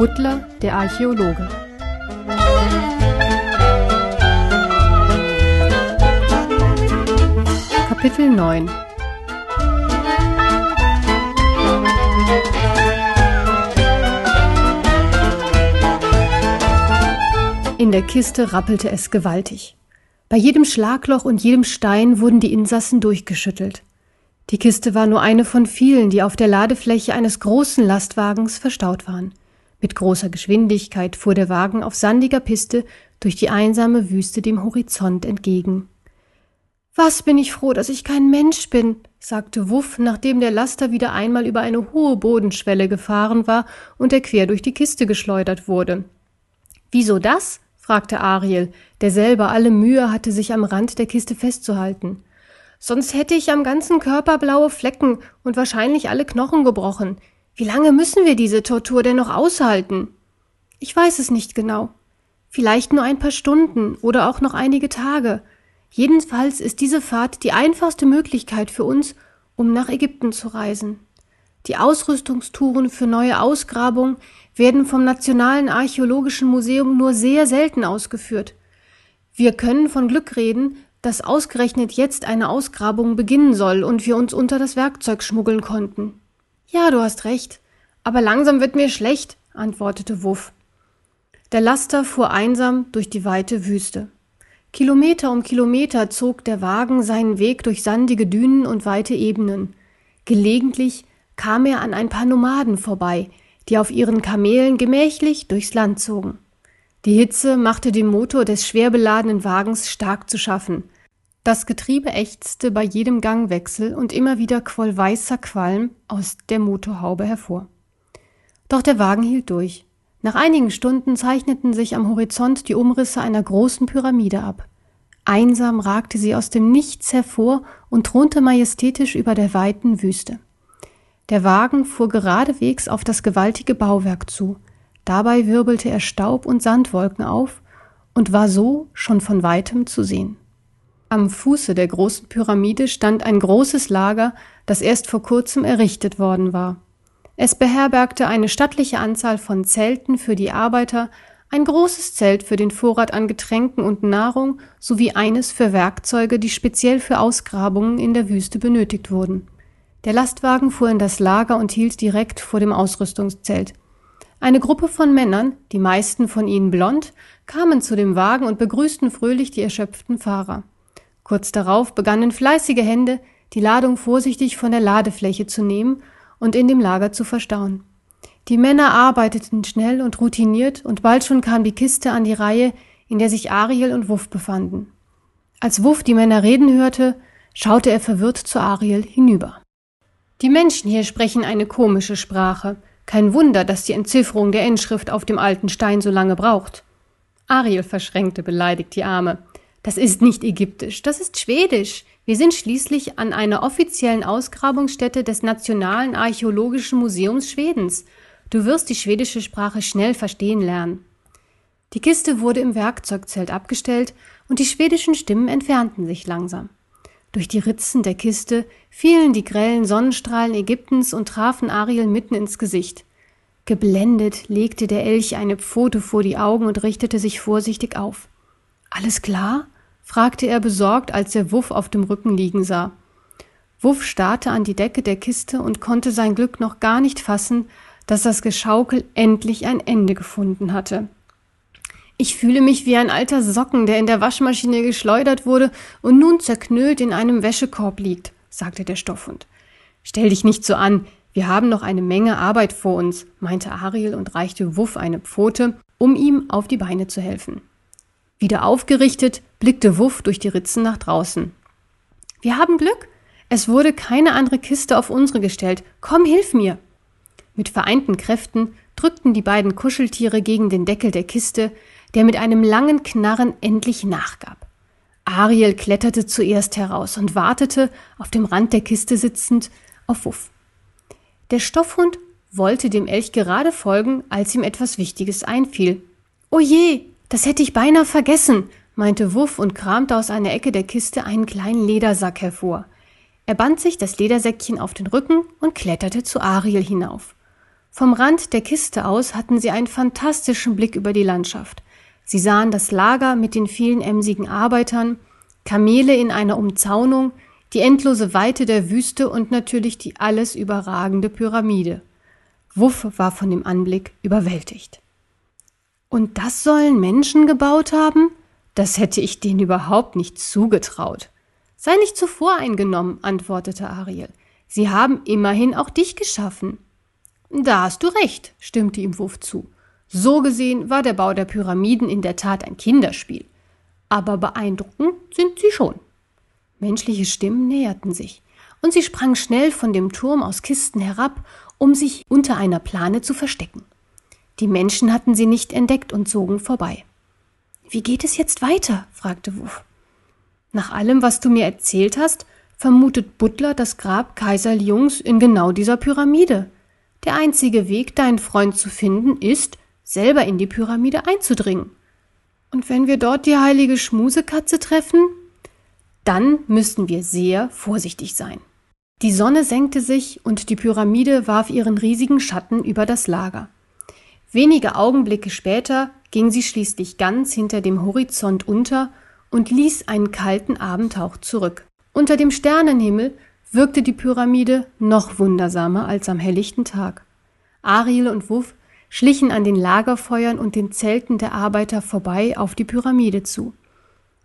Butler, der Archäologe. Kapitel 9 In der Kiste rappelte es gewaltig. Bei jedem Schlagloch und jedem Stein wurden die Insassen durchgeschüttelt. Die Kiste war nur eine von vielen, die auf der Ladefläche eines großen Lastwagens verstaut waren. Mit großer Geschwindigkeit fuhr der Wagen auf sandiger Piste durch die einsame Wüste dem Horizont entgegen. Was bin ich froh, dass ich kein Mensch bin, sagte Wuff, nachdem der Laster wieder einmal über eine hohe Bodenschwelle gefahren war und er quer durch die Kiste geschleudert wurde. Wieso das? fragte Ariel, der selber alle Mühe hatte, sich am Rand der Kiste festzuhalten. Sonst hätte ich am ganzen Körper blaue Flecken und wahrscheinlich alle Knochen gebrochen. Wie lange müssen wir diese Tortur denn noch aushalten? Ich weiß es nicht genau. Vielleicht nur ein paar Stunden oder auch noch einige Tage. Jedenfalls ist diese Fahrt die einfachste Möglichkeit für uns, um nach Ägypten zu reisen. Die Ausrüstungstouren für neue Ausgrabungen werden vom Nationalen Archäologischen Museum nur sehr selten ausgeführt. Wir können von Glück reden, dass ausgerechnet jetzt eine Ausgrabung beginnen soll und wir uns unter das Werkzeug schmuggeln konnten. Ja, du hast recht. Aber langsam wird mir schlecht, antwortete Wuff. Der Laster fuhr einsam durch die weite Wüste. Kilometer um Kilometer zog der Wagen seinen Weg durch sandige Dünen und weite Ebenen. Gelegentlich kam er an ein paar Nomaden vorbei, die auf ihren Kamelen gemächlich durchs Land zogen. Die Hitze machte dem Motor des schwer beladenen Wagens stark zu schaffen. Das Getriebe ächzte bei jedem Gangwechsel und immer wieder quoll weißer Qualm aus der Motorhaube hervor. Doch der Wagen hielt durch. Nach einigen Stunden zeichneten sich am Horizont die Umrisse einer großen Pyramide ab. Einsam ragte sie aus dem Nichts hervor und thronte majestätisch über der weiten Wüste. Der Wagen fuhr geradewegs auf das gewaltige Bauwerk zu. Dabei wirbelte er Staub und Sandwolken auf und war so schon von weitem zu sehen. Am Fuße der großen Pyramide stand ein großes Lager, das erst vor kurzem errichtet worden war. Es beherbergte eine stattliche Anzahl von Zelten für die Arbeiter, ein großes Zelt für den Vorrat an Getränken und Nahrung sowie eines für Werkzeuge, die speziell für Ausgrabungen in der Wüste benötigt wurden. Der Lastwagen fuhr in das Lager und hielt direkt vor dem Ausrüstungszelt. Eine Gruppe von Männern, die meisten von ihnen blond, kamen zu dem Wagen und begrüßten fröhlich die erschöpften Fahrer. Kurz darauf begannen fleißige Hände, die Ladung vorsichtig von der Ladefläche zu nehmen und in dem Lager zu verstauen. Die Männer arbeiteten schnell und routiniert und bald schon kam die Kiste an die Reihe, in der sich Ariel und Wuff befanden. Als Wuff die Männer reden hörte, schaute er verwirrt zu Ariel hinüber. Die Menschen hier sprechen eine komische Sprache. Kein Wunder, dass die Entzifferung der Inschrift auf dem alten Stein so lange braucht. Ariel verschränkte beleidigt die Arme. Das ist nicht ägyptisch, das ist schwedisch. Wir sind schließlich an einer offiziellen Ausgrabungsstätte des Nationalen Archäologischen Museums Schwedens. Du wirst die schwedische Sprache schnell verstehen lernen. Die Kiste wurde im Werkzeugzelt abgestellt und die schwedischen Stimmen entfernten sich langsam. Durch die Ritzen der Kiste fielen die grellen Sonnenstrahlen Ägyptens und trafen Ariel mitten ins Gesicht. Geblendet legte der Elch eine Pfote vor die Augen und richtete sich vorsichtig auf. Alles klar? fragte er besorgt, als er Wuff auf dem Rücken liegen sah. Wuff starrte an die Decke der Kiste und konnte sein Glück noch gar nicht fassen, dass das Geschaukel endlich ein Ende gefunden hatte. Ich fühle mich wie ein alter Socken, der in der Waschmaschine geschleudert wurde und nun zerknüllt in einem Wäschekorb liegt, sagte der Stoffhund. Stell dich nicht so an, wir haben noch eine Menge Arbeit vor uns, meinte Ariel und reichte Wuff eine Pfote, um ihm auf die Beine zu helfen. Wieder aufgerichtet, blickte Wuff durch die Ritzen nach draußen. Wir haben Glück. Es wurde keine andere Kiste auf unsere gestellt. Komm, hilf mir. Mit vereinten Kräften drückten die beiden Kuscheltiere gegen den Deckel der Kiste, der mit einem langen Knarren endlich nachgab. Ariel kletterte zuerst heraus und wartete, auf dem Rand der Kiste sitzend, auf Wuff. Der Stoffhund wollte dem Elch gerade folgen, als ihm etwas Wichtiges einfiel. O je, das hätte ich beinahe vergessen, meinte Wuff und kramte aus einer Ecke der Kiste einen kleinen Ledersack hervor. Er band sich das Ledersäckchen auf den Rücken und kletterte zu Ariel hinauf. Vom Rand der Kiste aus hatten sie einen fantastischen Blick über die Landschaft. Sie sahen das Lager mit den vielen emsigen Arbeitern, Kamele in einer Umzaunung, die endlose Weite der Wüste und natürlich die alles überragende Pyramide. Wuff war von dem Anblick überwältigt. Und das sollen Menschen gebaut haben? Das hätte ich denen überhaupt nicht zugetraut. Sei nicht zu voreingenommen, antwortete Ariel. Sie haben immerhin auch dich geschaffen. Da hast du recht, stimmte ihm Wuff zu. So gesehen war der Bau der Pyramiden in der Tat ein Kinderspiel. Aber beeindruckend sind sie schon. Menschliche Stimmen näherten sich, und sie sprang schnell von dem Turm aus Kisten herab, um sich unter einer Plane zu verstecken. Die Menschen hatten sie nicht entdeckt und zogen vorbei. Wie geht es jetzt weiter? fragte Wuff. Nach allem, was du mir erzählt hast, vermutet Butler das Grab Kaiser Liungs in genau dieser Pyramide. Der einzige Weg, deinen Freund zu finden, ist, selber in die Pyramide einzudringen. Und wenn wir dort die heilige Schmusekatze treffen, dann müssten wir sehr vorsichtig sein. Die Sonne senkte sich und die Pyramide warf ihren riesigen Schatten über das Lager. Wenige Augenblicke später ging sie schließlich ganz hinter dem Horizont unter und ließ einen kalten Abendhauch zurück. Unter dem Sternenhimmel wirkte die Pyramide noch wundersamer als am helllichten Tag. Ariel und Wuff schlichen an den Lagerfeuern und den Zelten der Arbeiter vorbei auf die Pyramide zu.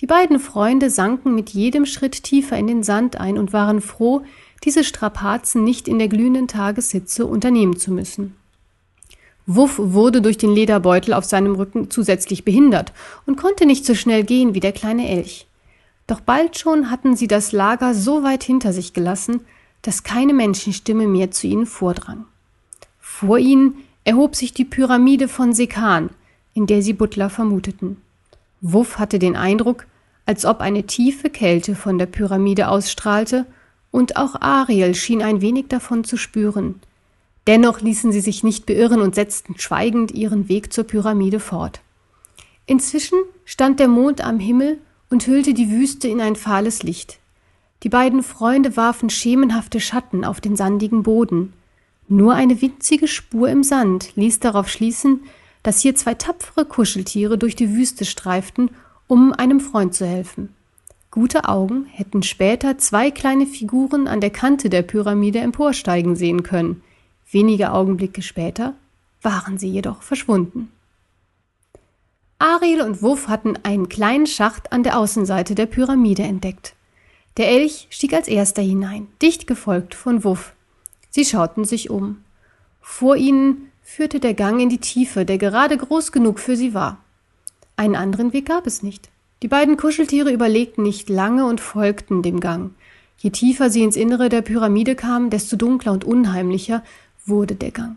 Die beiden Freunde sanken mit jedem Schritt tiefer in den Sand ein und waren froh, diese Strapazen nicht in der glühenden Tageshitze unternehmen zu müssen. Wuff wurde durch den Lederbeutel auf seinem Rücken zusätzlich behindert und konnte nicht so schnell gehen wie der kleine Elch. Doch bald schon hatten sie das Lager so weit hinter sich gelassen, dass keine Menschenstimme mehr zu ihnen vordrang. Vor ihnen erhob sich die Pyramide von Sekan, in der sie Butler vermuteten. Wuff hatte den Eindruck, als ob eine tiefe Kälte von der Pyramide ausstrahlte, und auch Ariel schien ein wenig davon zu spüren. Dennoch ließen sie sich nicht beirren und setzten schweigend ihren Weg zur Pyramide fort. Inzwischen stand der Mond am Himmel und hüllte die Wüste in ein fahles Licht. Die beiden Freunde warfen schemenhafte Schatten auf den sandigen Boden. Nur eine winzige Spur im Sand ließ darauf schließen, dass hier zwei tapfere Kuscheltiere durch die Wüste streiften, um einem Freund zu helfen. Gute Augen hätten später zwei kleine Figuren an der Kante der Pyramide emporsteigen sehen können. Wenige Augenblicke später waren sie jedoch verschwunden. Ariel und Wuff hatten einen kleinen Schacht an der Außenseite der Pyramide entdeckt. Der Elch stieg als erster hinein, dicht gefolgt von Wuff. Sie schauten sich um. Vor ihnen führte der Gang in die Tiefe, der gerade groß genug für sie war. Einen anderen Weg gab es nicht. Die beiden Kuscheltiere überlegten nicht lange und folgten dem Gang. Je tiefer sie ins Innere der Pyramide kamen, desto dunkler und unheimlicher wurde der Gang.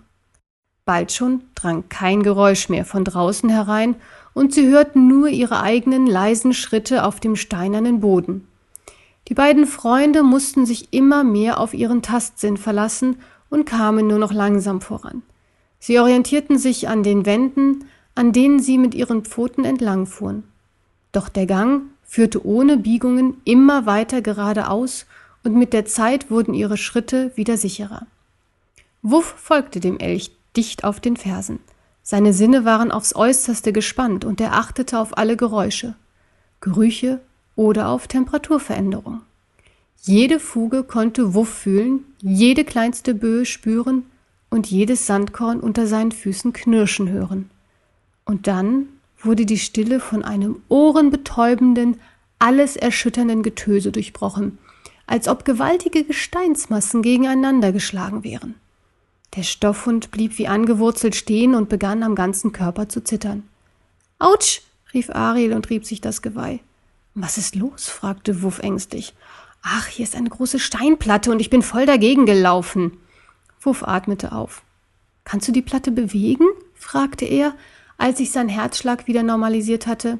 Bald schon drang kein Geräusch mehr von draußen herein, und sie hörten nur ihre eigenen leisen Schritte auf dem steinernen Boden. Die beiden Freunde mussten sich immer mehr auf ihren Tastsinn verlassen und kamen nur noch langsam voran. Sie orientierten sich an den Wänden, an denen sie mit ihren Pfoten entlangfuhren. Doch der Gang führte ohne Biegungen immer weiter geradeaus und mit der Zeit wurden ihre Schritte wieder sicherer. Wuff folgte dem Elch dicht auf den Fersen. Seine Sinne waren aufs äußerste gespannt und er achtete auf alle Geräusche, Gerüche oder auf Temperaturveränderung. Jede Fuge konnte Wuff fühlen, jede kleinste Böe spüren und jedes Sandkorn unter seinen Füßen knirschen hören. Und dann wurde die Stille von einem ohrenbetäubenden, alles erschütternden Getöse durchbrochen, als ob gewaltige Gesteinsmassen gegeneinander geschlagen wären. Der Stoffhund blieb wie angewurzelt stehen und begann am ganzen Körper zu zittern. Autsch! rief Ariel und rieb sich das Geweih. Was ist los? fragte Wuff ängstlich. Ach, hier ist eine große Steinplatte und ich bin voll dagegen gelaufen. Wuff atmete auf. Kannst du die Platte bewegen? fragte er, als sich sein Herzschlag wieder normalisiert hatte.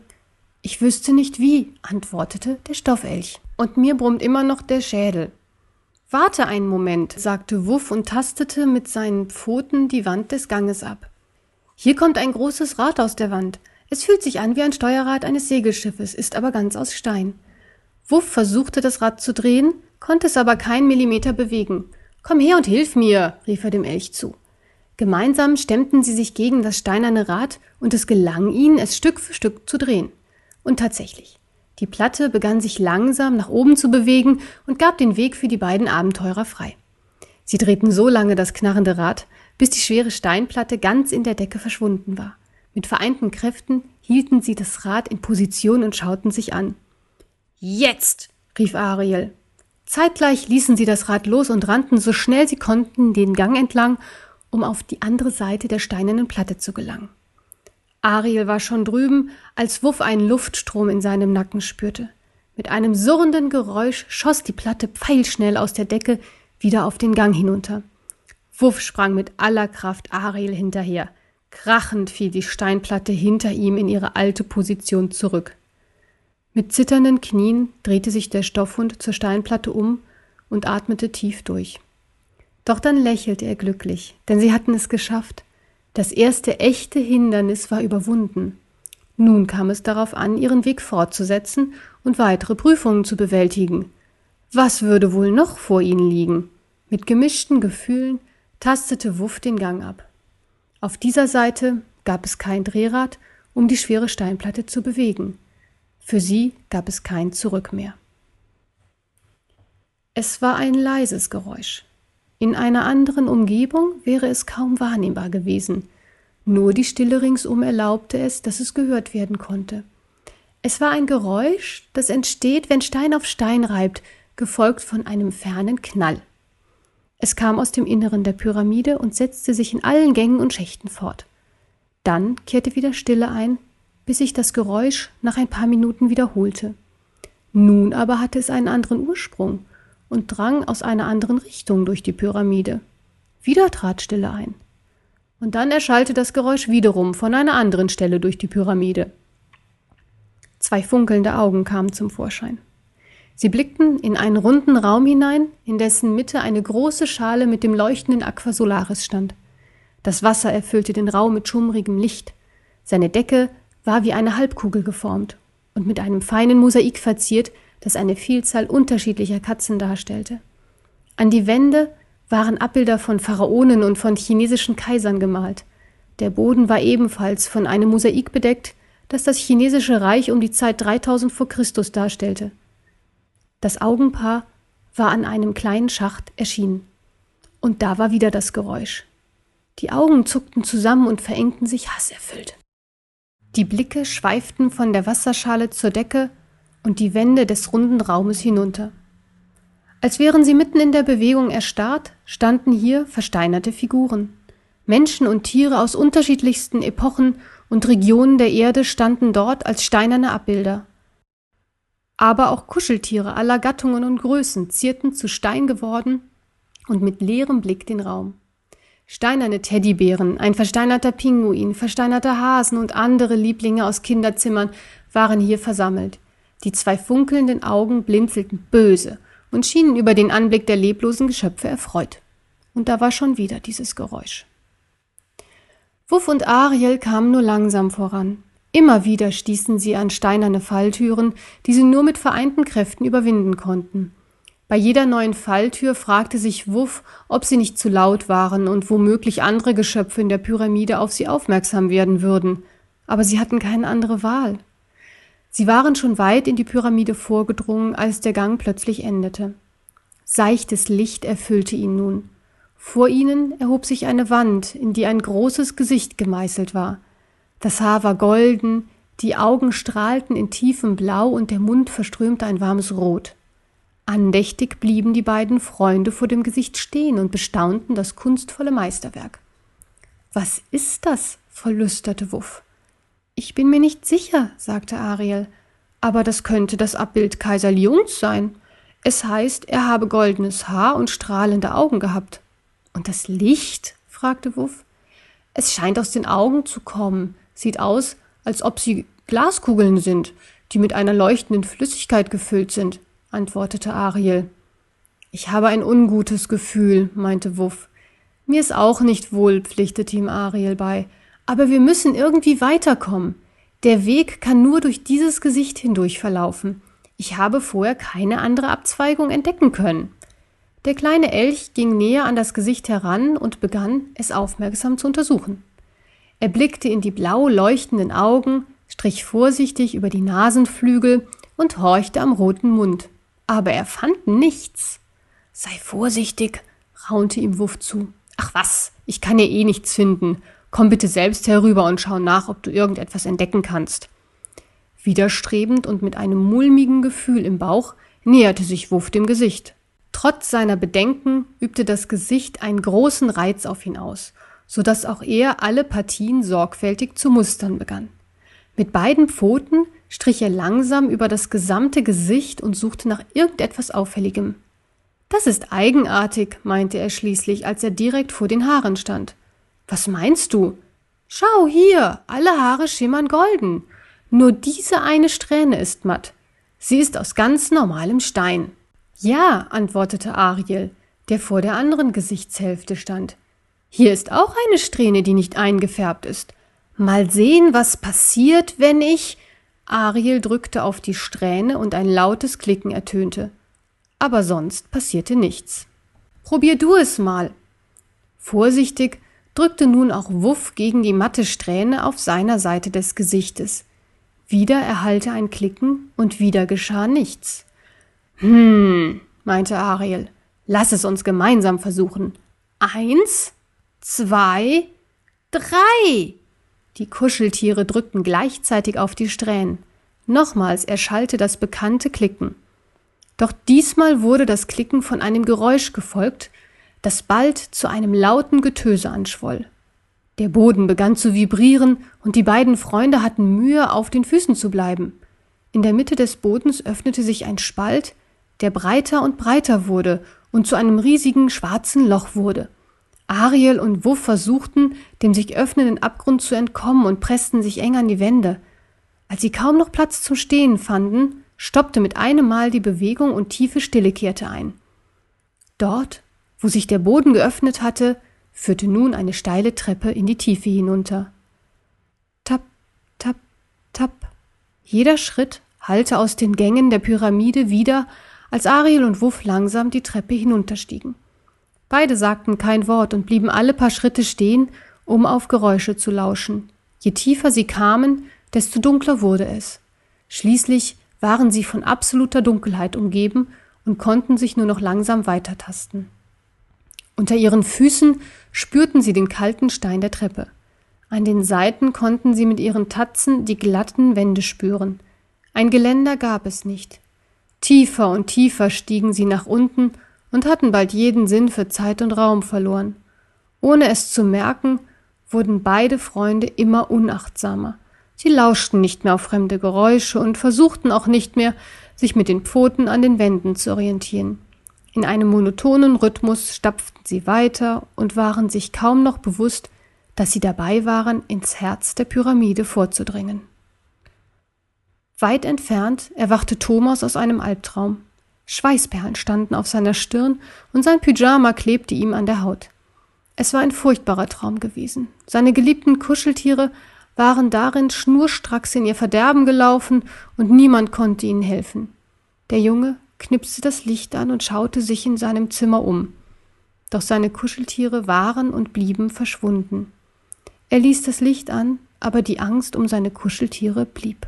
Ich wüsste nicht wie, antwortete der Stoffelch. Und mir brummt immer noch der Schädel. Warte einen Moment, sagte Wuff und tastete mit seinen Pfoten die Wand des Ganges ab. Hier kommt ein großes Rad aus der Wand. Es fühlt sich an wie ein Steuerrad eines Segelschiffes, ist aber ganz aus Stein. Wuff versuchte das Rad zu drehen, konnte es aber keinen Millimeter bewegen. Komm her und hilf mir, rief er dem Elch zu. Gemeinsam stemmten sie sich gegen das steinerne Rad und es gelang ihnen, es Stück für Stück zu drehen. Und tatsächlich, die Platte begann sich langsam nach oben zu bewegen und gab den Weg für die beiden Abenteurer frei. Sie drehten so lange das knarrende Rad, bis die schwere Steinplatte ganz in der Decke verschwunden war. Mit vereinten Kräften hielten sie das Rad in Position und schauten sich an. Jetzt! rief Ariel. Zeitgleich ließen sie das Rad los und rannten so schnell sie konnten den Gang entlang, um auf die andere Seite der steinernen Platte zu gelangen. Ariel war schon drüben, als Wuff einen Luftstrom in seinem Nacken spürte. Mit einem surrenden Geräusch schoss die Platte pfeilschnell aus der Decke wieder auf den Gang hinunter. Wuff sprang mit aller Kraft Ariel hinterher. Krachend fiel die Steinplatte hinter ihm in ihre alte Position zurück. Mit zitternden Knien drehte sich der Stoffhund zur Steinplatte um und atmete tief durch. Doch dann lächelte er glücklich, denn sie hatten es geschafft. Das erste echte Hindernis war überwunden. Nun kam es darauf an, ihren Weg fortzusetzen und weitere Prüfungen zu bewältigen. Was würde wohl noch vor ihnen liegen? Mit gemischten Gefühlen tastete Wuff den Gang ab. Auf dieser Seite gab es kein Drehrad, um die schwere Steinplatte zu bewegen. Für sie gab es kein Zurück mehr. Es war ein leises Geräusch. In einer anderen Umgebung wäre es kaum wahrnehmbar gewesen. Nur die Stille ringsum erlaubte es, dass es gehört werden konnte. Es war ein Geräusch, das entsteht, wenn Stein auf Stein reibt, gefolgt von einem fernen Knall. Es kam aus dem Inneren der Pyramide und setzte sich in allen Gängen und Schächten fort. Dann kehrte wieder Stille ein, bis sich das Geräusch nach ein paar Minuten wiederholte. Nun aber hatte es einen anderen Ursprung und drang aus einer anderen Richtung durch die Pyramide. Wieder trat Stille ein. Und dann erschallte das Geräusch wiederum von einer anderen Stelle durch die Pyramide. Zwei funkelnde Augen kamen zum Vorschein. Sie blickten in einen runden Raum hinein, in dessen Mitte eine große Schale mit dem leuchtenden Aqua Solaris stand. Das Wasser erfüllte den Raum mit schummrigem Licht. Seine Decke war wie eine Halbkugel geformt und mit einem feinen Mosaik verziert, das eine Vielzahl unterschiedlicher Katzen darstellte. An die Wände waren Abbilder von Pharaonen und von chinesischen Kaisern gemalt. Der Boden war ebenfalls von einem Mosaik bedeckt, das das chinesische Reich um die Zeit 3000 vor Christus darstellte. Das Augenpaar war an einem kleinen Schacht erschienen. Und da war wieder das Geräusch. Die Augen zuckten zusammen und verengten sich hasserfüllt. Die Blicke schweiften von der Wasserschale zur Decke und die Wände des runden Raumes hinunter. Als wären sie mitten in der Bewegung erstarrt, standen hier versteinerte Figuren. Menschen und Tiere aus unterschiedlichsten Epochen und Regionen der Erde standen dort als steinerne Abbilder. Aber auch Kuscheltiere aller Gattungen und Größen zierten zu Stein geworden und mit leerem Blick den Raum. Steinerne Teddybären, ein versteinerter Pinguin, versteinerte Hasen und andere Lieblinge aus Kinderzimmern waren hier versammelt. Die zwei funkelnden Augen blinzelten böse und schienen über den Anblick der leblosen Geschöpfe erfreut. Und da war schon wieder dieses Geräusch. Wuff und Ariel kamen nur langsam voran. Immer wieder stießen sie an steinerne Falltüren, die sie nur mit vereinten Kräften überwinden konnten. Bei jeder neuen Falltür fragte sich Wuff, ob sie nicht zu laut waren und womöglich andere Geschöpfe in der Pyramide auf sie aufmerksam werden würden. Aber sie hatten keine andere Wahl. Sie waren schon weit in die Pyramide vorgedrungen, als der Gang plötzlich endete. Seichtes Licht erfüllte ihn nun. Vor ihnen erhob sich eine Wand, in die ein großes Gesicht gemeißelt war. Das Haar war golden, die Augen strahlten in tiefem Blau und der Mund verströmte ein warmes Rot. Andächtig blieben die beiden Freunde vor dem Gesicht stehen und bestaunten das kunstvolle Meisterwerk. Was ist das? verlüsterte Wuff. Ich bin mir nicht sicher, sagte Ariel, aber das könnte das Abbild Kaiser Lions sein. Es heißt, er habe goldenes Haar und strahlende Augen gehabt. Und das Licht? fragte Wuff. Es scheint aus den Augen zu kommen, sieht aus, als ob sie Glaskugeln sind, die mit einer leuchtenden Flüssigkeit gefüllt sind antwortete Ariel. Ich habe ein ungutes Gefühl, meinte Wuff. Mir ist auch nicht wohl, pflichtete ihm Ariel bei. Aber wir müssen irgendwie weiterkommen. Der Weg kann nur durch dieses Gesicht hindurch verlaufen. Ich habe vorher keine andere Abzweigung entdecken können. Der kleine Elch ging näher an das Gesicht heran und begann, es aufmerksam zu untersuchen. Er blickte in die blau leuchtenden Augen, strich vorsichtig über die Nasenflügel und horchte am roten Mund. Aber er fand nichts. Sei vorsichtig, raunte ihm Wuff zu. Ach was, ich kann ja eh nichts finden. Komm bitte selbst herüber und schau nach, ob du irgendetwas entdecken kannst. Widerstrebend und mit einem mulmigen Gefühl im Bauch näherte sich Wuff dem Gesicht. Trotz seiner Bedenken übte das Gesicht einen großen Reiz auf ihn aus, so dass auch er alle Partien sorgfältig zu mustern begann. Mit beiden Pfoten strich er langsam über das gesamte Gesicht und suchte nach irgendetwas Auffälligem. Das ist eigenartig, meinte er schließlich, als er direkt vor den Haaren stand. Was meinst du? Schau hier, alle Haare schimmern golden. Nur diese eine Strähne ist matt. Sie ist aus ganz normalem Stein. Ja, antwortete Ariel, der vor der anderen Gesichtshälfte stand. Hier ist auch eine Strähne, die nicht eingefärbt ist. Mal sehen, was passiert, wenn ich. Ariel drückte auf die Strähne und ein lautes Klicken ertönte. Aber sonst passierte nichts. Probier du es mal. Vorsichtig drückte nun auch Wuff gegen die matte Strähne auf seiner Seite des Gesichtes. Wieder erhallte ein Klicken und wieder geschah nichts. Hm, meinte Ariel, lass es uns gemeinsam versuchen. Eins, zwei, drei. Die Kuscheltiere drückten gleichzeitig auf die Strähnen. Nochmals erschallte das bekannte Klicken. Doch diesmal wurde das Klicken von einem Geräusch gefolgt, das bald zu einem lauten Getöse anschwoll. Der Boden begann zu vibrieren und die beiden Freunde hatten Mühe, auf den Füßen zu bleiben. In der Mitte des Bodens öffnete sich ein Spalt, der breiter und breiter wurde und zu einem riesigen schwarzen Loch wurde. Ariel und Wuff versuchten, dem sich öffnenden Abgrund zu entkommen und pressten sich eng an die Wände. Als sie kaum noch Platz zum Stehen fanden, stoppte mit einem Mal die Bewegung und tiefe Stille kehrte ein. Dort, wo sich der Boden geöffnet hatte, führte nun eine steile Treppe in die Tiefe hinunter. Tap, tap, tap. Jeder Schritt hallte aus den Gängen der Pyramide wieder, als Ariel und Wuff langsam die Treppe hinunterstiegen. Beide sagten kein Wort und blieben alle paar Schritte stehen, um auf Geräusche zu lauschen. Je tiefer sie kamen, desto dunkler wurde es. Schließlich waren sie von absoluter Dunkelheit umgeben und konnten sich nur noch langsam weitertasten. Unter ihren Füßen spürten sie den kalten Stein der Treppe. An den Seiten konnten sie mit ihren Tatzen die glatten Wände spüren. Ein Geländer gab es nicht. Tiefer und tiefer stiegen sie nach unten und hatten bald jeden Sinn für Zeit und Raum verloren. Ohne es zu merken, wurden beide Freunde immer unachtsamer. Sie lauschten nicht mehr auf fremde Geräusche und versuchten auch nicht mehr, sich mit den Pfoten an den Wänden zu orientieren. In einem monotonen Rhythmus stapften sie weiter und waren sich kaum noch bewusst, dass sie dabei waren, ins Herz der Pyramide vorzudringen. Weit entfernt erwachte Thomas aus einem Albtraum. Schweißperlen standen auf seiner Stirn und sein Pyjama klebte ihm an der Haut. Es war ein furchtbarer Traum gewesen. Seine geliebten Kuscheltiere waren darin schnurstracks in ihr Verderben gelaufen und niemand konnte ihnen helfen. Der Junge knipste das Licht an und schaute sich in seinem Zimmer um. Doch seine Kuscheltiere waren und blieben verschwunden. Er ließ das Licht an, aber die Angst um seine Kuscheltiere blieb.